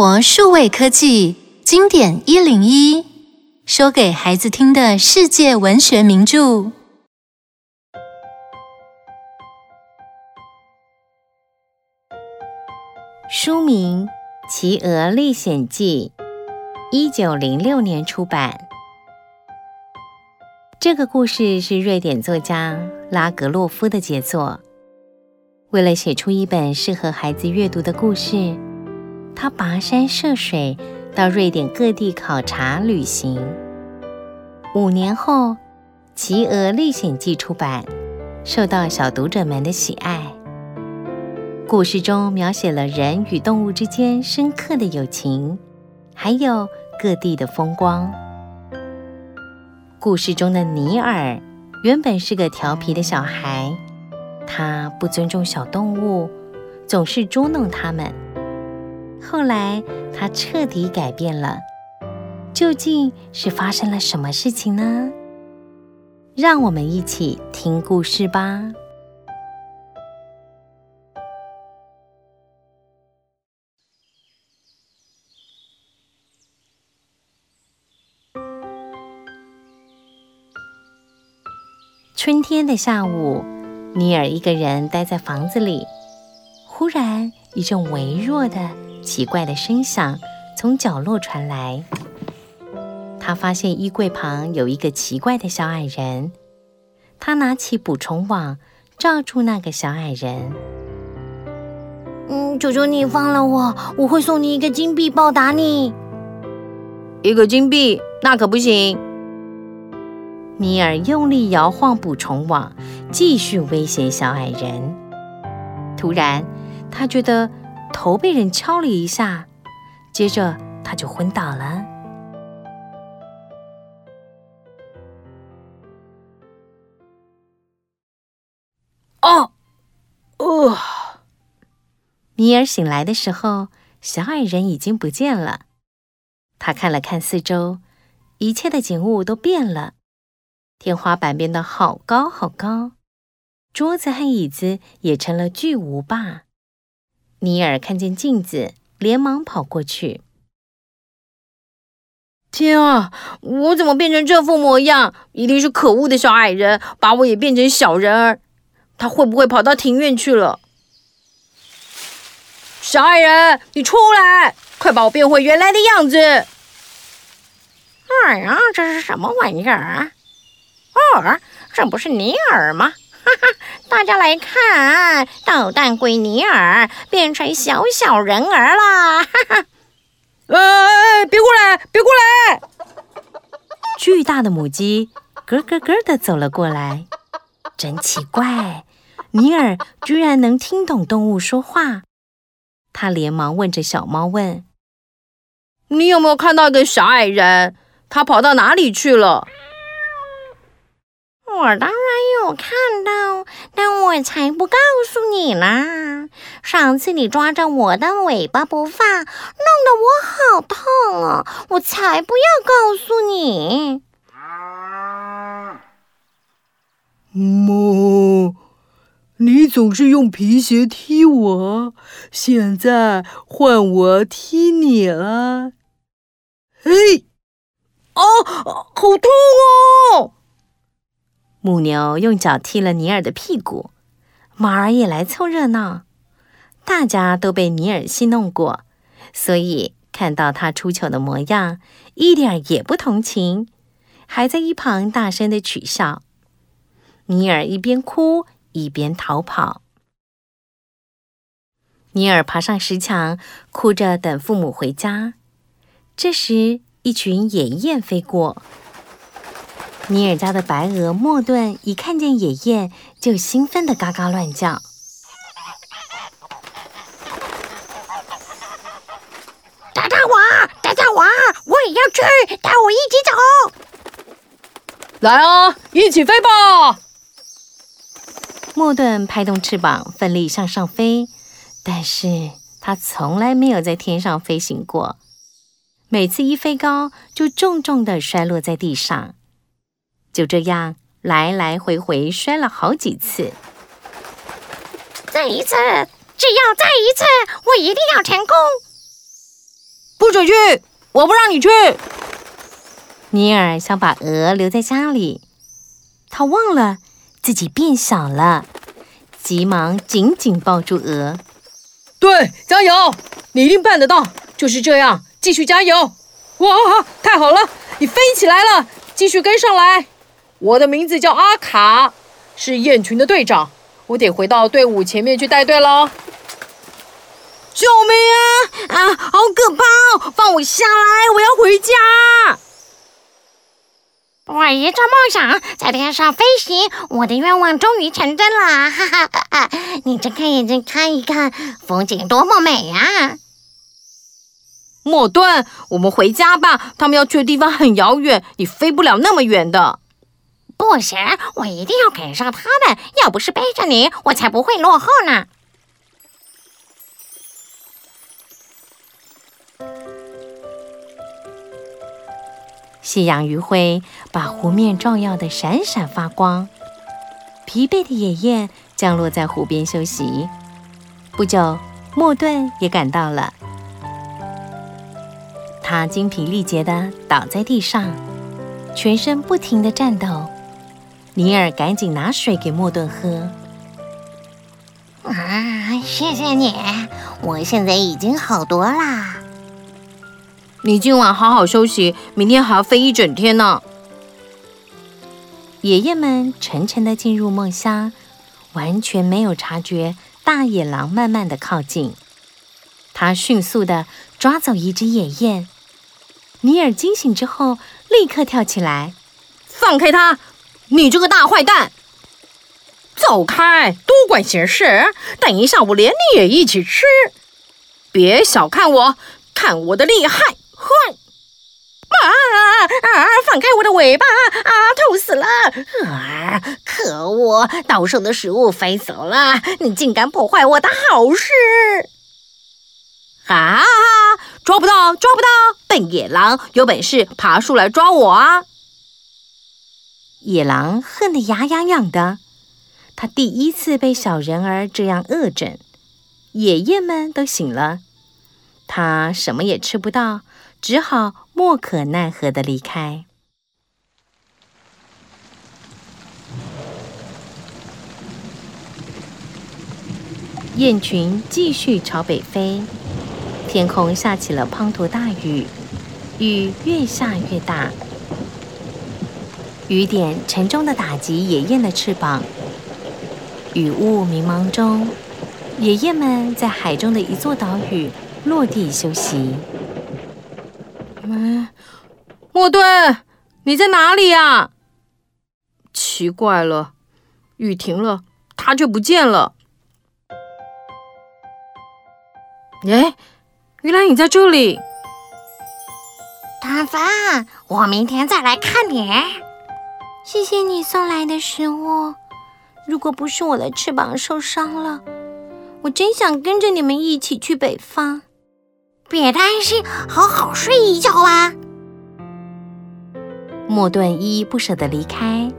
活数位科技经典一零一，说给孩子听的世界文学名著。书名《奇鹅历险记》，一九零六年出版。这个故事是瑞典作家拉格洛夫的杰作。为了写出一本适合孩子阅读的故事，他跋山涉水到瑞典各地考察旅行。五年后，《企鹅历险记》出版，受到小读者们的喜爱。故事中描写了人与动物之间深刻的友情，还有各地的风光。故事中的尼尔原本是个调皮的小孩，他不尊重小动物，总是捉弄它们。后来他彻底改变了，究竟是发生了什么事情呢？让我们一起听故事吧。春天的下午，尼尔一个人待在房子里。忽然，一阵微弱的、奇怪的声响从角落传来。他发现衣柜旁有一个奇怪的小矮人。他拿起捕虫网，罩住那个小矮人。嗯，求求你放了我，我会送你一个金币报答你。一个金币？那可不行。米尔用力摇晃捕虫网，继续威胁小矮人。突然，他觉得头被人敲了一下，接着他就昏倒了。哦，哦！米尔醒来的时候，小矮人已经不见了。他看了看四周，一切的景物都变了。天花板变得好高好高，桌子和椅子也成了巨无霸。尼尔看见镜子，连忙跑过去。天啊，我怎么变成这副模样？一定是可恶的小矮人把我也变成小人儿。他会不会跑到庭院去了？小矮人，你出来，快把我变回原来的样子！哎呀，这是什么玩意儿啊？哦，这不是尼尔吗？哈哈，大家来看，捣蛋鬼尼尔变成小小人儿了！哈哈，哎，别过来，别过来！巨大的母鸡咯咯咯的走了过来，真奇怪，尼尔居然能听懂动物说话。他连忙问着小猫问：“你有没有看到一个小矮人？他跑到哪里去了？”我当然有看到，但我才不告诉你呢。上次你抓着我的尾巴不放，弄得我好痛啊！我才不要告诉你。嗯，你总是用皮鞋踢我，现在换我踢你了。嘿，哦，好痛哦！母牛用脚踢了尼尔的屁股，马儿也来凑热闹。大家都被尼尔戏弄过，所以看到他出糗的模样，一点也不同情，还在一旁大声的取笑。尼尔一边哭一边逃跑。尼尔爬上石墙，哭着等父母回家。这时，一群野雁飞过。尼尔家的白鹅莫顿一看见野雁，就兴奋的嘎嘎乱叫。带带我，带带我，我也要去，带我一起走。来啊，一起飞吧！莫顿拍动翅膀，奋力向上飞，但是他从来没有在天上飞行过，每次一飞高，就重重的摔落在地上。就这样来来回回摔了好几次。再一次，只要再一次，我一定要成功。不准去！我不让你去。尼尔想把鹅留在家里，他忘了自己变小了，急忙紧紧抱住鹅。对，加油！你一定办得到！就是这样，继续加油！哇，太好了，你飞起来了！继续跟上来。我的名字叫阿卡，是雁群的队长。我得回到队伍前面去带队了。救命啊！啊，好可怕哦！放我下来，我要回家。我一直梦想在天上飞行，我的愿望终于成真了！哈哈哈哈！你睁开眼睛看一看，风景多么美呀！莫顿，我们回家吧，他们要去的地方很遥远，你飞不了那么远的。不行，我一定要赶上他们，要不是背着你，我才不会落后呢。夕阳余晖把湖面照耀得闪闪发光，疲惫的野雁降落在湖边休息。不久，莫顿也赶到了，他精疲力竭的倒在地上，全身不停的颤抖。尼尔赶紧拿水给莫顿喝。啊，谢谢你，我现在已经好多啦。你今晚好好休息，明天还要飞一整天呢。爷爷们沉沉的进入梦乡，完全没有察觉大野狼慢慢的靠近。他迅速的抓走一只野雁。尼尔惊醒之后，立刻跳起来：“放开他！你这个大坏蛋！走开！多管闲事！等一下，我连你也一起吃！别小看我，看我的厉害！”哼！啊啊！放开我的尾巴！啊，痛死了！啊！可恶，到手的食物飞走了，你竟敢破坏我的好事！啊！抓不到，抓不到！笨野狼，有本事爬树来抓我啊！野狼恨得牙痒痒的，他第一次被小人儿这样恶整。野雁们都醒了，他什么也吃不到。只好莫可奈何的离开。雁群继续朝北飞，天空下起了滂沱大雨，雨越下越大，雨点沉重的打击野雁的翅膀。雨雾迷茫中，野雁们在海中的一座岛屿落地休息。哎，莫顿，你在哪里呀？奇怪了，雨停了，他却不见了。哎，原来你在这里。丹芬，我明天再来看你。谢谢你送来的食物。如果不是我的翅膀受伤了，我真想跟着你们一起去北方。别担心，好好睡一觉吧。莫顿依依不舍地离开，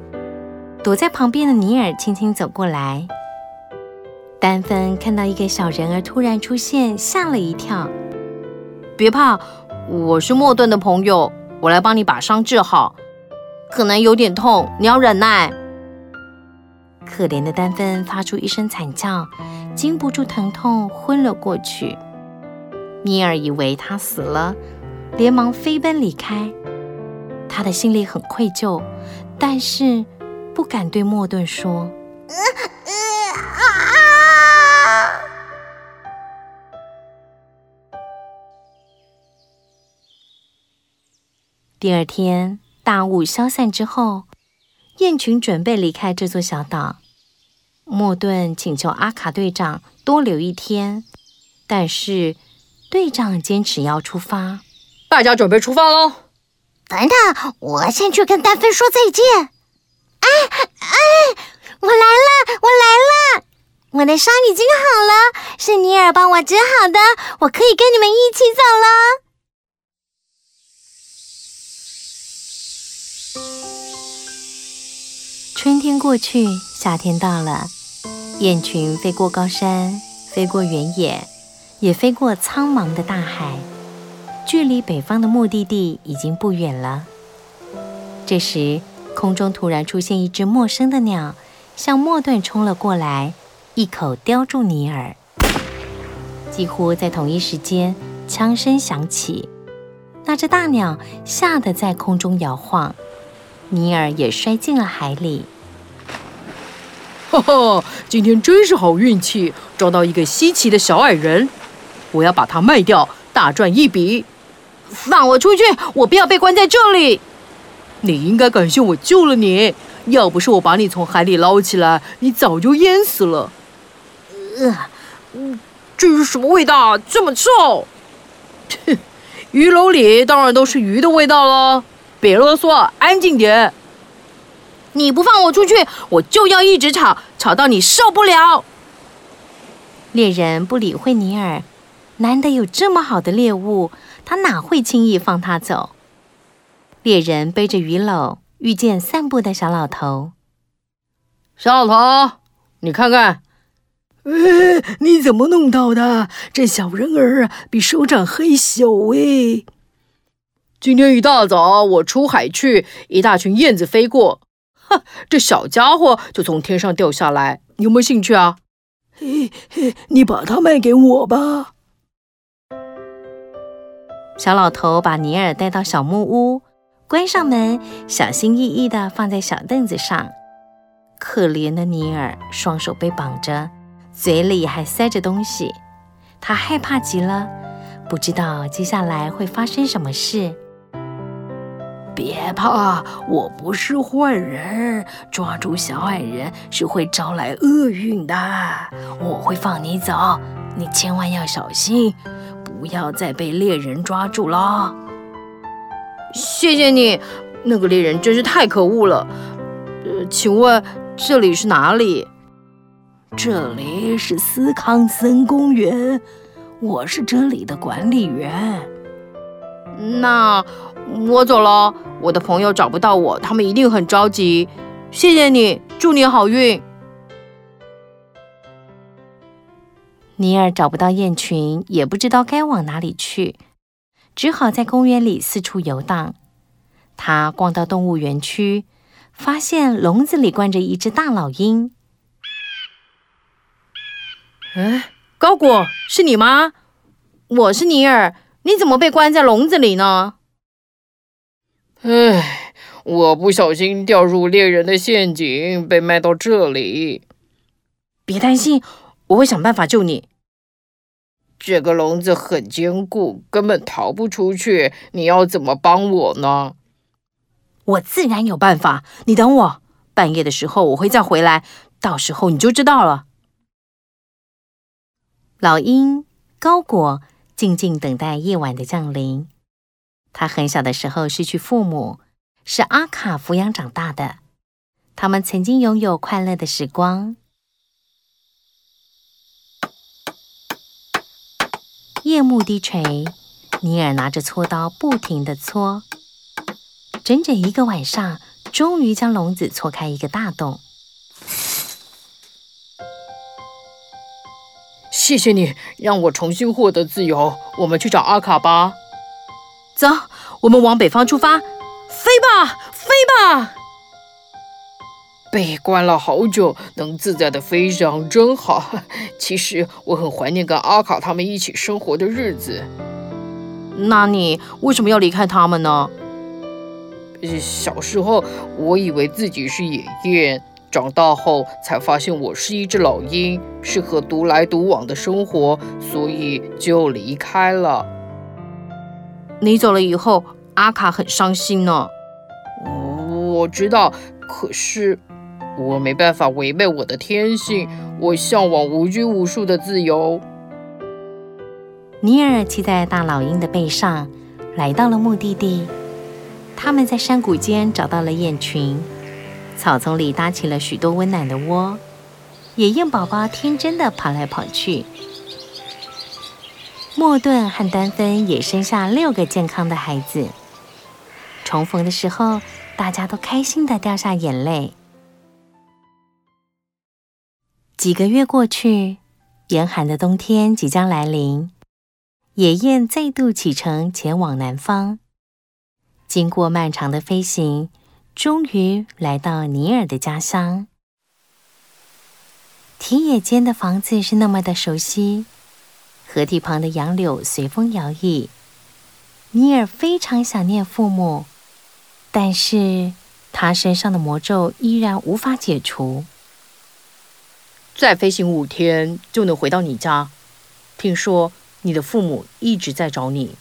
躲在旁边的尼尔轻轻走过来。丹芬看到一个小人儿突然出现，吓了一跳。别怕，我是莫顿的朋友，我来帮你把伤治好。可能有点痛，你要忍耐。可怜的丹芬发出一声惨叫，经不住疼痛，昏了过去。尼尔以为他死了，连忙飞奔离开。他的心里很愧疚，但是不敢对莫顿说。第二天，大雾消散之后，雁群准备离开这座小岛。莫顿请求阿卡队长多留一天，但是。队长坚持要出发，大家准备出发喽！等等，我先去跟丹芬说再见。哎哎，我来了，我来了！我的伤已经好了，是尼尔帮我治好的，我可以跟你们一起走了。春天过去，夏天到了，雁群飞过高山，飞过原野。也飞过苍茫的大海，距离北方的目的地已经不远了。这时，空中突然出现一只陌生的鸟，向莫顿冲了过来，一口叼住尼尔。几乎在同一时间，枪声响起，那只大鸟吓得在空中摇晃，尼尔也摔进了海里。哈哈，今天真是好运气，抓到一个稀奇的小矮人，我要把它卖掉，大赚一笔。放我出去！我不要被关在这里。你应该感谢我救了你，要不是我把你从海里捞起来，你早就淹死了。呃，这是什么味道？这么臭！哼，鱼篓里当然都是鱼的味道了。别啰嗦，安静点。你不放我出去，我就要一直吵，吵到你受不了。猎人不理会尼尔，难得有这么好的猎物，他哪会轻易放他走？猎人背着鱼篓，遇见散步的小老头。小老头，你看看，哎，你怎么弄到的？这小人儿啊，比手掌还小哎。今天一大早我出海去，一大群燕子飞过，哈，这小家伙就从天上掉下来。你有没有兴趣啊？嘿嘿，你把它卖给我吧。小老头把尼尔带到小木屋。关上门，小心翼翼地放在小凳子上。可怜的尼尔，双手被绑着，嘴里还塞着东西。他害怕极了，不知道接下来会发生什么事。别怕，我不是坏人，抓住小矮人是会招来厄运的。我会放你走，你千万要小心，不要再被猎人抓住了。谢谢你，那个猎人真是太可恶了。呃，请问这里是哪里？这里是斯康森公园，我是这里的管理员。那我走了，我的朋友找不到我，他们一定很着急。谢谢你，祝你好运。尼尔找不到雁群，也不知道该往哪里去。只好在公园里四处游荡。他逛到动物园区，发现笼子里关着一只大老鹰。哎，高果，是你吗？我是尼尔，你怎么被关在笼子里呢？哎，我不小心掉入猎人的陷阱，被卖到这里。别担心，我会想办法救你。这个笼子很坚固，根本逃不出去。你要怎么帮我呢？我自然有办法。你等我，半夜的时候我会再回来，到时候你就知道了。老鹰高果静静等待夜晚的降临。他很小的时候失去父母，是阿卡抚养长大的。他们曾经拥有快乐的时光。夜幕低垂，尼尔拿着锉刀不停地搓，整整一个晚上，终于将笼子搓开一个大洞。谢谢你，让我重新获得自由。我们去找阿卡吧。走，我们往北方出发，飞吧，飞吧！被关了好久，能自在的飞翔真好。其实我很怀念跟阿卡他们一起生活的日子。那你为什么要离开他们呢？小时候我以为自己是野雁，长大后才发现我是一只老鹰，适合独来独往的生活，所以就离开了。你走了以后，阿卡很伤心呢。我知道，可是。我没办法违背我的天性，我向往无拘无束的自由。尼尔骑在大老鹰的背上，来到了目的地。他们在山谷间找到了雁群，草丛里搭起了许多温暖的窝，野雁宝宝天真的跑来跑去。莫顿和丹芬也生下六个健康的孩子。重逢的时候，大家都开心的掉下眼泪。几个月过去，严寒的冬天即将来临。野雁再度启程前往南方。经过漫长的飞行，终于来到尼尔的家乡。田野间的房子是那么的熟悉，河堤旁的杨柳随风摇曳。尼尔非常想念父母，但是他身上的魔咒依然无法解除。再飞行五天就能回到你家。听说你的父母一直在找你。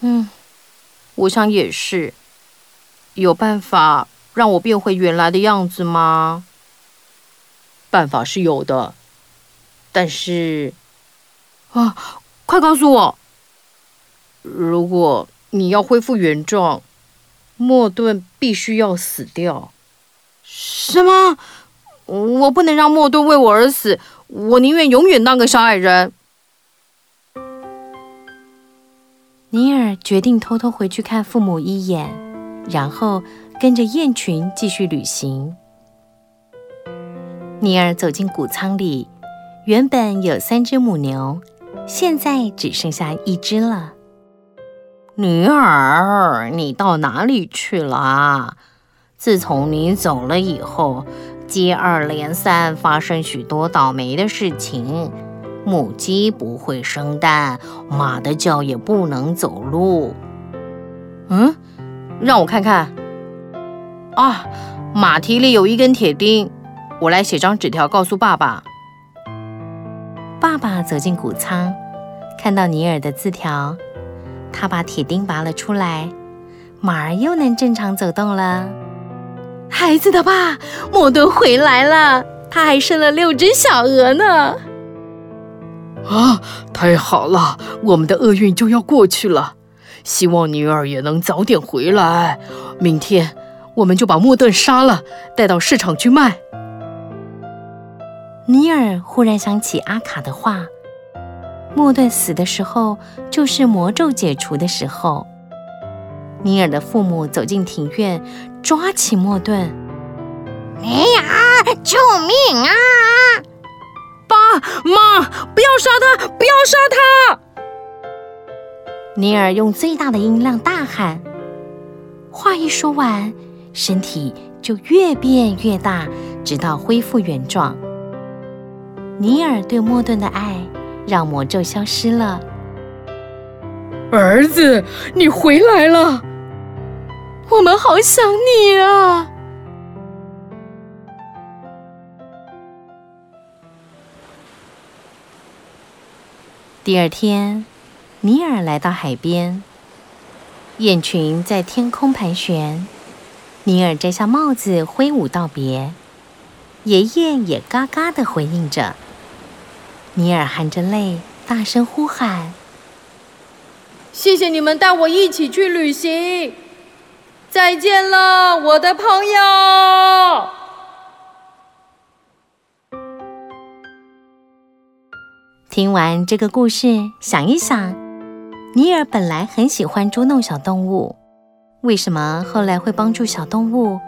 嗯，我想也是。有办法让我变回原来的样子吗？办法是有的，但是啊，快告诉我！如果你要恢复原状，莫顿必须要死掉。什么？我不能让莫顿为我而死，我宁愿永远当个小矮人。尼尔决定偷偷回去看父母一眼。然后跟着雁群继续旅行。尼尔走进谷仓里，原本有三只母牛，现在只剩下一只了。女儿，你到哪里去了？自从你走了以后，接二连三发生许多倒霉的事情。母鸡不会生蛋，马的脚也不能走路。嗯？让我看看。啊，马蹄里有一根铁钉，我来写张纸条告诉爸爸。爸爸走进谷仓，看到尼尔的字条，他把铁钉拔了出来，马儿又能正常走动了。孩子的爸，莫顿回来了，他还生了六只小鹅呢。啊，太好了，我们的厄运就要过去了。希望尼尔也能早点回来。明天我们就把莫顿杀了，带到市场去卖。尼尔忽然想起阿卡的话：莫顿死的时候，就是魔咒解除的时候。尼尔的父母走进庭院，抓起莫顿。尼尔，救命啊！爸妈，不要杀他！不要杀他！尼尔用最大的音量大喊，话一说完，身体就越变越大，直到恢复原状。尼尔对莫顿的爱让魔咒消失了。儿子，你回来了，我们好想你啊！第二天。尼尔来到海边，雁群在天空盘旋。尼尔摘下帽子，挥舞道别，野雁也嘎嘎的回应着。尼尔含着泪，大声呼喊：“谢谢你们带我一起去旅行，再见了，我的朋友！”听完这个故事，想一想。尼尔本来很喜欢捉弄小动物，为什么后来会帮助小动物？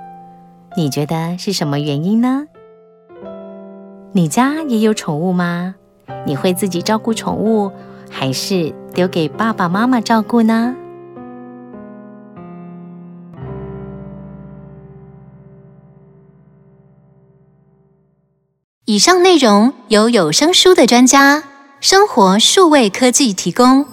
你觉得是什么原因呢？你家也有宠物吗？你会自己照顾宠物，还是丢给爸爸妈妈照顾呢？以上内容由有声书的专家生活数位科技提供。